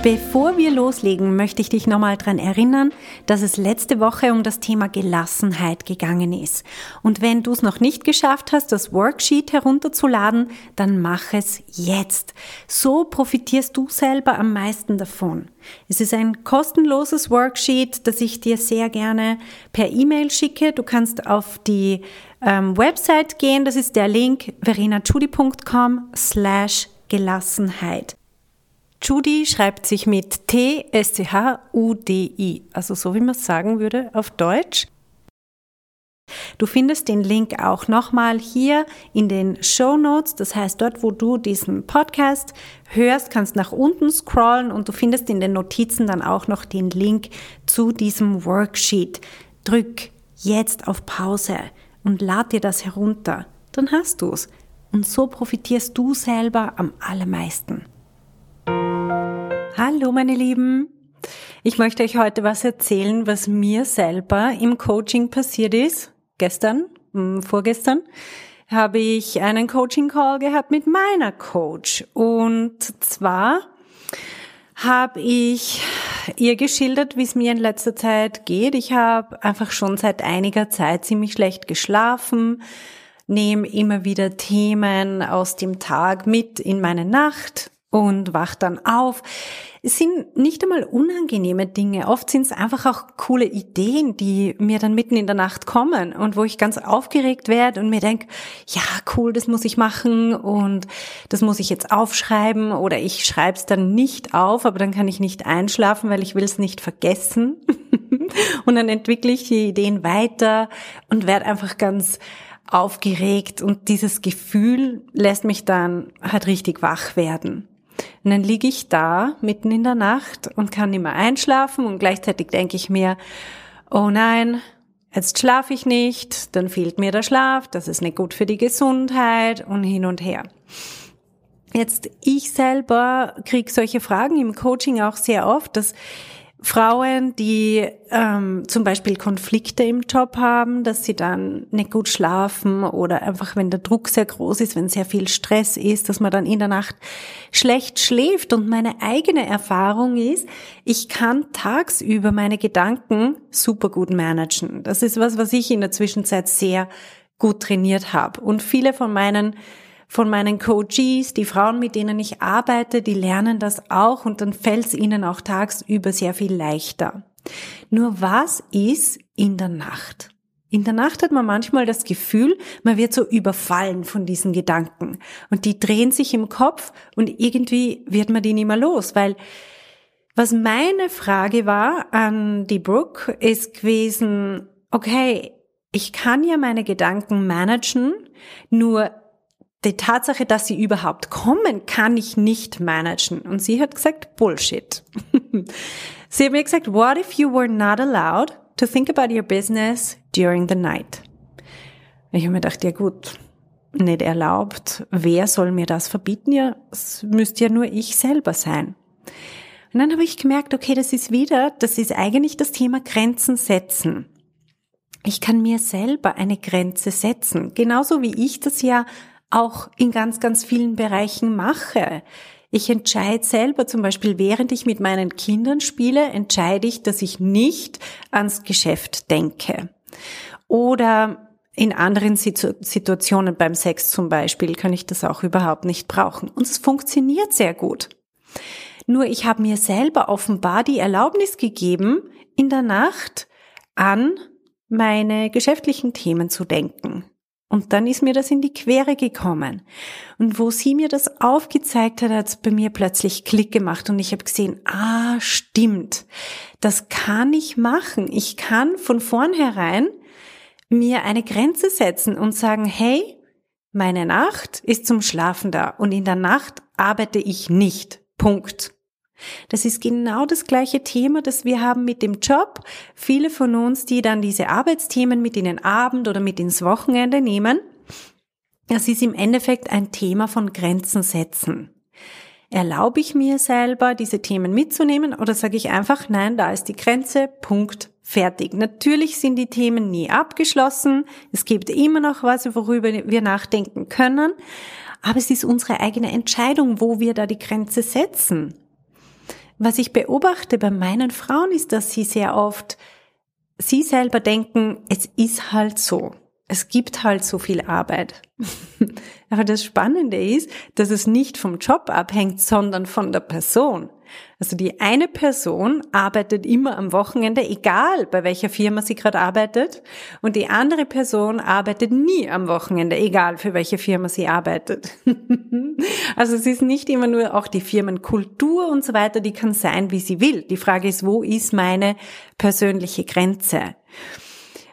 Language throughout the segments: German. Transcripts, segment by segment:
Bevor wir loslegen, möchte ich dich nochmal dran erinnern, dass es letzte Woche um das Thema Gelassenheit gegangen ist. Und wenn du es noch nicht geschafft hast, das Worksheet herunterzuladen, dann mach es jetzt. So profitierst du selber am meisten davon. Es ist ein kostenloses Worksheet, das ich dir sehr gerne per E-Mail schicke. Du kannst auf die ähm, Website gehen, das ist der Link verenachudi.com slash Gelassenheit. Judy schreibt sich mit T-S-C-H-U-D-I, also so wie man es sagen würde auf Deutsch. Du findest den Link auch nochmal hier in den Show Notes. Das heißt, dort, wo du diesen Podcast hörst, kannst nach unten scrollen und du findest in den Notizen dann auch noch den Link zu diesem Worksheet. Drück jetzt auf Pause und lad dir das herunter. Dann hast du es. Und so profitierst du selber am allermeisten. Hallo meine Lieben. Ich möchte euch heute was erzählen, was mir selber im Coaching passiert ist. Gestern, hm, vorgestern, habe ich einen Coaching Call gehabt mit meiner Coach. Und zwar habe ich ihr geschildert, wie es mir in letzter Zeit geht. Ich habe einfach schon seit einiger Zeit ziemlich schlecht geschlafen, nehme immer wieder Themen aus dem Tag mit in meine Nacht und wacht dann auf. Es sind nicht einmal unangenehme Dinge. Oft sind es einfach auch coole Ideen, die mir dann mitten in der Nacht kommen und wo ich ganz aufgeregt werde und mir denke, ja, cool, das muss ich machen und das muss ich jetzt aufschreiben oder ich schreibe es dann nicht auf, aber dann kann ich nicht einschlafen, weil ich will es nicht vergessen. und dann entwickle ich die Ideen weiter und werde einfach ganz aufgeregt und dieses Gefühl lässt mich dann halt richtig wach werden. Und dann liege ich da mitten in der Nacht und kann nicht mehr einschlafen und gleichzeitig denke ich mir, oh nein, jetzt schlafe ich nicht, dann fehlt mir der Schlaf, das ist nicht gut für die Gesundheit und hin und her. Jetzt, ich selber kriege solche Fragen im Coaching auch sehr oft, dass Frauen, die ähm, zum Beispiel Konflikte im Job haben, dass sie dann nicht gut schlafen oder einfach, wenn der Druck sehr groß ist, wenn sehr viel Stress ist, dass man dann in der Nacht schlecht schläft. Und meine eigene Erfahrung ist, ich kann tagsüber meine Gedanken super gut managen. Das ist was, was ich in der Zwischenzeit sehr gut trainiert habe. Und viele von meinen von meinen Coaches, die Frauen, mit denen ich arbeite, die lernen das auch und dann fällt es ihnen auch tagsüber sehr viel leichter. Nur was ist in der Nacht? In der Nacht hat man manchmal das Gefühl, man wird so überfallen von diesen Gedanken und die drehen sich im Kopf und irgendwie wird man die nicht mehr los, weil was meine Frage war an die Brooke ist gewesen, okay, ich kann ja meine Gedanken managen, nur die Tatsache, dass sie überhaupt kommen, kann ich nicht managen. Und sie hat gesagt, Bullshit. sie hat mir gesagt, what if you were not allowed to think about your business during the night? Ich habe mir gedacht, ja gut, nicht erlaubt. Wer soll mir das verbieten? Ja, es müsste ja nur ich selber sein. Und dann habe ich gemerkt, okay, das ist wieder, das ist eigentlich das Thema Grenzen setzen. Ich kann mir selber eine Grenze setzen. Genauso wie ich das ja auch in ganz, ganz vielen Bereichen mache. Ich entscheide selber, zum Beispiel während ich mit meinen Kindern spiele, entscheide ich, dass ich nicht ans Geschäft denke. Oder in anderen Situationen beim Sex zum Beispiel kann ich das auch überhaupt nicht brauchen. Und es funktioniert sehr gut. Nur ich habe mir selber offenbar die Erlaubnis gegeben, in der Nacht an meine geschäftlichen Themen zu denken. Und dann ist mir das in die Quere gekommen. Und wo sie mir das aufgezeigt hat, hat es bei mir plötzlich Klick gemacht und ich habe gesehen, ah, stimmt, das kann ich machen. Ich kann von vornherein mir eine Grenze setzen und sagen, hey, meine Nacht ist zum Schlafen da und in der Nacht arbeite ich nicht. Punkt. Das ist genau das gleiche Thema, das wir haben mit dem Job. Viele von uns, die dann diese Arbeitsthemen mit in den Abend oder mit ins Wochenende nehmen, das ist im Endeffekt ein Thema von Grenzen setzen. Erlaube ich mir selber, diese Themen mitzunehmen oder sage ich einfach, nein, da ist die Grenze, Punkt, fertig. Natürlich sind die Themen nie abgeschlossen. Es gibt immer noch was, worüber wir nachdenken können. Aber es ist unsere eigene Entscheidung, wo wir da die Grenze setzen. Was ich beobachte bei meinen Frauen ist, dass sie sehr oft, sie selber denken, es ist halt so es gibt halt so viel Arbeit. Aber das Spannende ist, dass es nicht vom Job abhängt, sondern von der Person. Also die eine Person arbeitet immer am Wochenende, egal bei welcher Firma sie gerade arbeitet, und die andere Person arbeitet nie am Wochenende, egal für welche Firma sie arbeitet. also es ist nicht immer nur auch die Firmenkultur und so weiter, die kann sein, wie sie will. Die Frage ist, wo ist meine persönliche Grenze?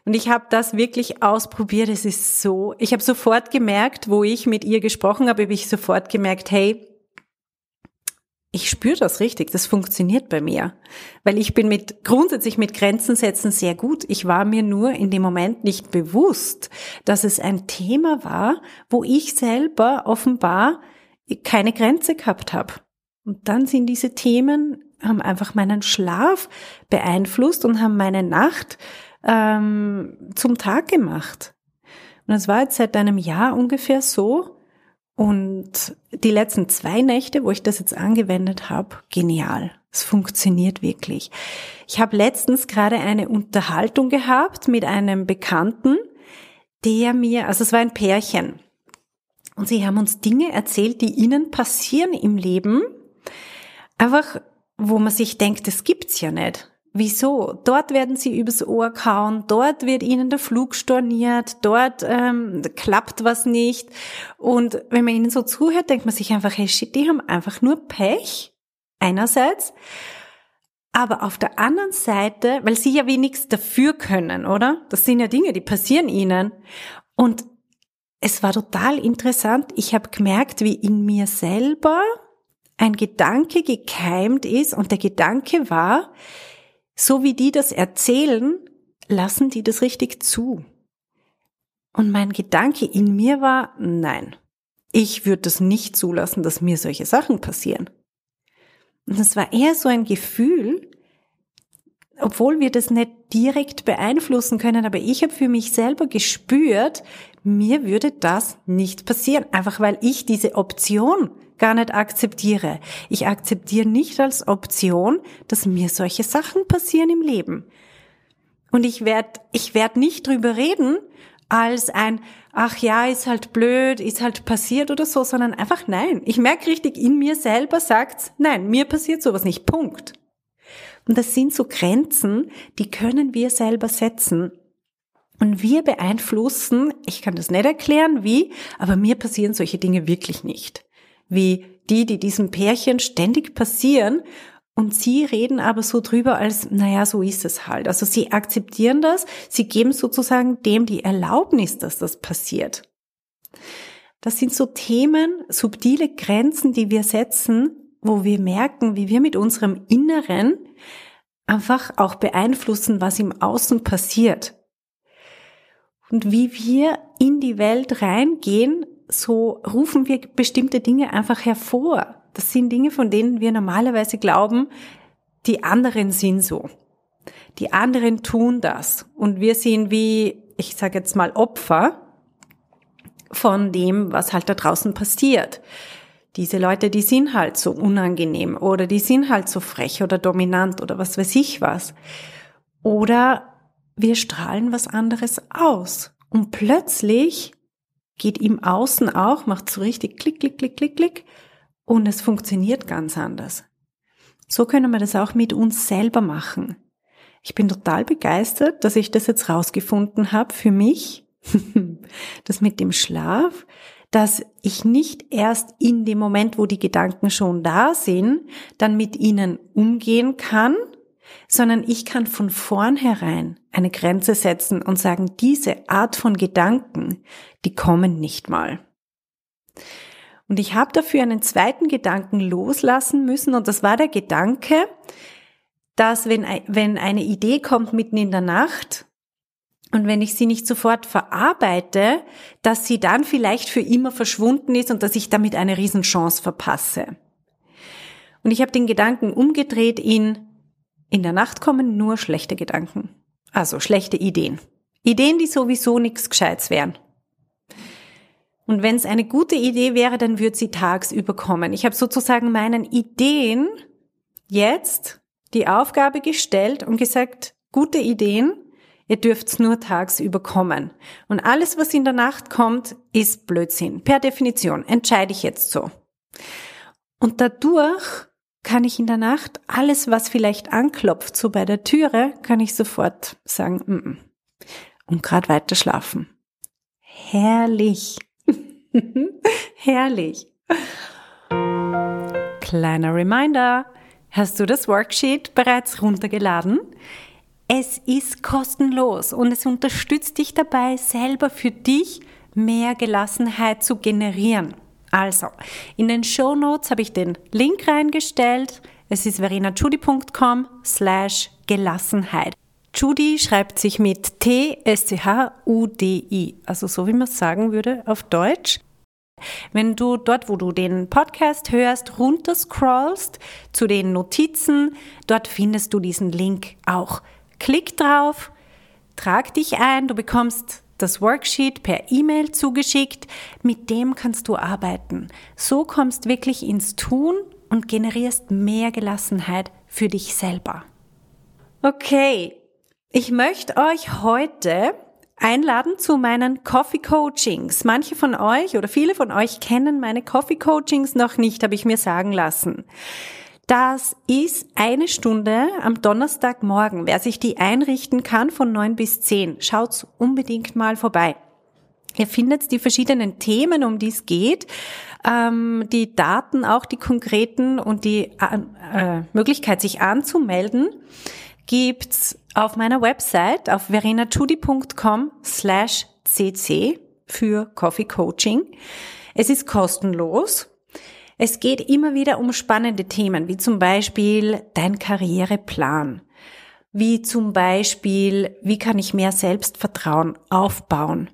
Und ich habe das wirklich ausprobiert. Es ist so, ich habe sofort gemerkt, wo ich mit ihr gesprochen habe, habe ich sofort gemerkt, hey, ich spüre das richtig, das funktioniert bei mir, weil ich bin mit grundsätzlich mit Grenzen setzen sehr gut. Ich war mir nur in dem Moment nicht bewusst, dass es ein Thema war, wo ich selber offenbar keine Grenze gehabt habe. Und dann sind diese Themen haben einfach meinen Schlaf beeinflusst und haben meine Nacht ähm, zum Tag gemacht. Und das war jetzt seit einem Jahr ungefähr so. Und die letzten zwei Nächte, wo ich das jetzt angewendet habe, genial. Es funktioniert wirklich. Ich habe letztens gerade eine Unterhaltung gehabt mit einem Bekannten, der mir, also es war ein Pärchen, und sie haben uns Dinge erzählt, die ihnen passieren im Leben, einfach, wo man sich denkt, das gibt's ja nicht. Wieso? Dort werden sie übers Ohr kauen, dort wird ihnen der Flug storniert, dort ähm, klappt was nicht. Und wenn man ihnen so zuhört, denkt man sich einfach, hey shit, die haben einfach nur Pech, einerseits. Aber auf der anderen Seite, weil sie ja wenigstens dafür können, oder? Das sind ja Dinge, die passieren ihnen. Und es war total interessant. Ich habe gemerkt, wie in mir selber ein Gedanke gekeimt ist. Und der Gedanke war, so wie die das erzählen, lassen die das richtig zu. Und mein Gedanke in mir war, nein, ich würde das nicht zulassen, dass mir solche Sachen passieren. Und das war eher so ein Gefühl, obwohl wir das nicht direkt beeinflussen können, aber ich habe für mich selber gespürt, mir würde das nicht passieren, einfach weil ich diese Option gar nicht akzeptiere. Ich akzeptiere nicht als Option, dass mir solche Sachen passieren im Leben. Und ich werde ich werd nicht drüber reden als ein, ach ja, ist halt blöd, ist halt passiert oder so, sondern einfach nein. Ich merke richtig, in mir selber sagt's, nein, mir passiert sowas nicht. Punkt. Und das sind so Grenzen, die können wir selber setzen. Und wir beeinflussen, ich kann das nicht erklären, wie, aber mir passieren solche Dinge wirklich nicht wie die, die diesem Pärchen ständig passieren. Und sie reden aber so drüber, als, naja, so ist es halt. Also sie akzeptieren das, sie geben sozusagen dem die Erlaubnis, dass das passiert. Das sind so Themen, subtile Grenzen, die wir setzen, wo wir merken, wie wir mit unserem Inneren einfach auch beeinflussen, was im Außen passiert. Und wie wir in die Welt reingehen, so rufen wir bestimmte Dinge einfach hervor. Das sind Dinge, von denen wir normalerweise glauben, die anderen sind so. Die anderen tun das. Und wir sind wie, ich sage jetzt mal, Opfer von dem, was halt da draußen passiert. Diese Leute, die sind halt so unangenehm oder die sind halt so frech oder dominant oder was weiß ich was. Oder wir strahlen was anderes aus. Und plötzlich geht im Außen auch, macht so richtig klick, klick, klick, klick, klick und es funktioniert ganz anders. So können wir das auch mit uns selber machen. Ich bin total begeistert, dass ich das jetzt rausgefunden habe für mich, das mit dem Schlaf, dass ich nicht erst in dem Moment, wo die Gedanken schon da sind, dann mit ihnen umgehen kann, sondern ich kann von vornherein eine Grenze setzen und sagen, diese Art von Gedanken, die kommen nicht mal. Und ich habe dafür einen zweiten Gedanken loslassen müssen und das war der Gedanke, dass wenn, wenn eine Idee kommt mitten in der Nacht und wenn ich sie nicht sofort verarbeite, dass sie dann vielleicht für immer verschwunden ist und dass ich damit eine Riesenchance verpasse. Und ich habe den Gedanken umgedreht in, in der Nacht kommen nur schlechte Gedanken. Also schlechte Ideen. Ideen, die sowieso nichts Gescheites wären. Und wenn es eine gute Idee wäre, dann würde sie tagsüber kommen. Ich habe sozusagen meinen Ideen jetzt die Aufgabe gestellt und gesagt, gute Ideen, ihr dürft's nur tagsüber kommen. Und alles, was in der Nacht kommt, ist Blödsinn. Per Definition entscheide ich jetzt so. Und dadurch kann ich in der Nacht alles, was vielleicht anklopft, so bei der Türe, kann ich sofort sagen, mm -mm. und gerade weiter schlafen. Herrlich. Herrlich. Kleiner Reminder. Hast du das Worksheet bereits runtergeladen? Es ist kostenlos und es unterstützt dich dabei, selber für dich mehr Gelassenheit zu generieren. Also, in den Show Notes habe ich den Link reingestellt. Es ist verenachudi.com slash Gelassenheit. Judy schreibt sich mit T-S-C-H-U-D-I, also so wie man es sagen würde auf Deutsch. Wenn du dort, wo du den Podcast hörst, runterscrollst zu den Notizen, dort findest du diesen Link auch. Klick drauf, trag dich ein, du bekommst das Worksheet per E-Mail zugeschickt, mit dem kannst du arbeiten. So kommst wirklich ins Tun und generierst mehr Gelassenheit für dich selber. Okay, ich möchte euch heute einladen zu meinen Coffee Coachings. Manche von euch oder viele von euch kennen meine Coffee Coachings noch nicht, habe ich mir sagen lassen. Das ist eine Stunde am Donnerstagmorgen. Wer sich die einrichten kann von neun bis zehn, schaut unbedingt mal vorbei. Ihr findet die verschiedenen Themen, um die es geht, ähm, die Daten, auch die konkreten und die äh, Möglichkeit, sich anzumelden, gibt's auf meiner Website auf verenachudi.com slash cc für Coffee Coaching. Es ist kostenlos. Es geht immer wieder um spannende Themen, wie zum Beispiel dein Karriereplan, wie zum Beispiel, wie kann ich mehr Selbstvertrauen aufbauen.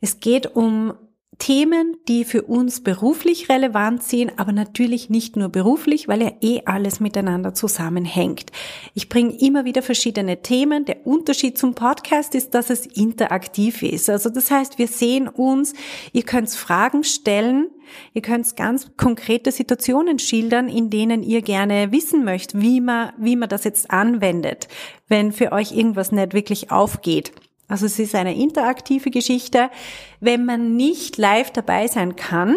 Es geht um Themen, die für uns beruflich relevant sind, aber natürlich nicht nur beruflich, weil ja eh alles miteinander zusammenhängt. Ich bringe immer wieder verschiedene Themen. Der Unterschied zum Podcast ist, dass es interaktiv ist. Also das heißt, wir sehen uns, ihr könnt Fragen stellen, ihr könnt ganz konkrete Situationen schildern, in denen ihr gerne wissen möchtet, wie man, wie man das jetzt anwendet, wenn für euch irgendwas nicht wirklich aufgeht. Also es ist eine interaktive Geschichte. Wenn man nicht live dabei sein kann,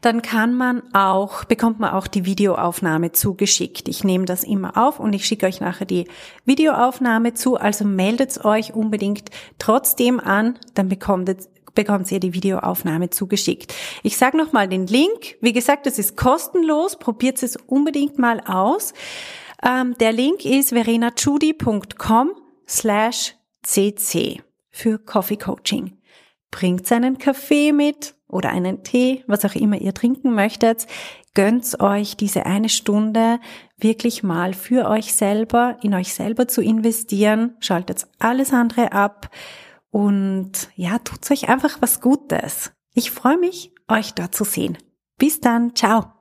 dann kann man auch, bekommt man auch die Videoaufnahme zugeschickt. Ich nehme das immer auf und ich schicke euch nachher die Videoaufnahme zu. Also meldet euch unbedingt trotzdem an, dann bekommt, bekommt ihr die Videoaufnahme zugeschickt. Ich sage nochmal den Link. Wie gesagt, es ist kostenlos. Probiert es unbedingt mal aus. Ähm, der Link ist verenachudi.com slash CC für Coffee Coaching. Bringt seinen Kaffee mit oder einen Tee, was auch immer ihr trinken möchtet. Gönnt euch diese eine Stunde wirklich mal für euch selber, in euch selber zu investieren. Schaltet alles andere ab und ja, tut euch einfach was Gutes. Ich freue mich, euch dort zu sehen. Bis dann, ciao.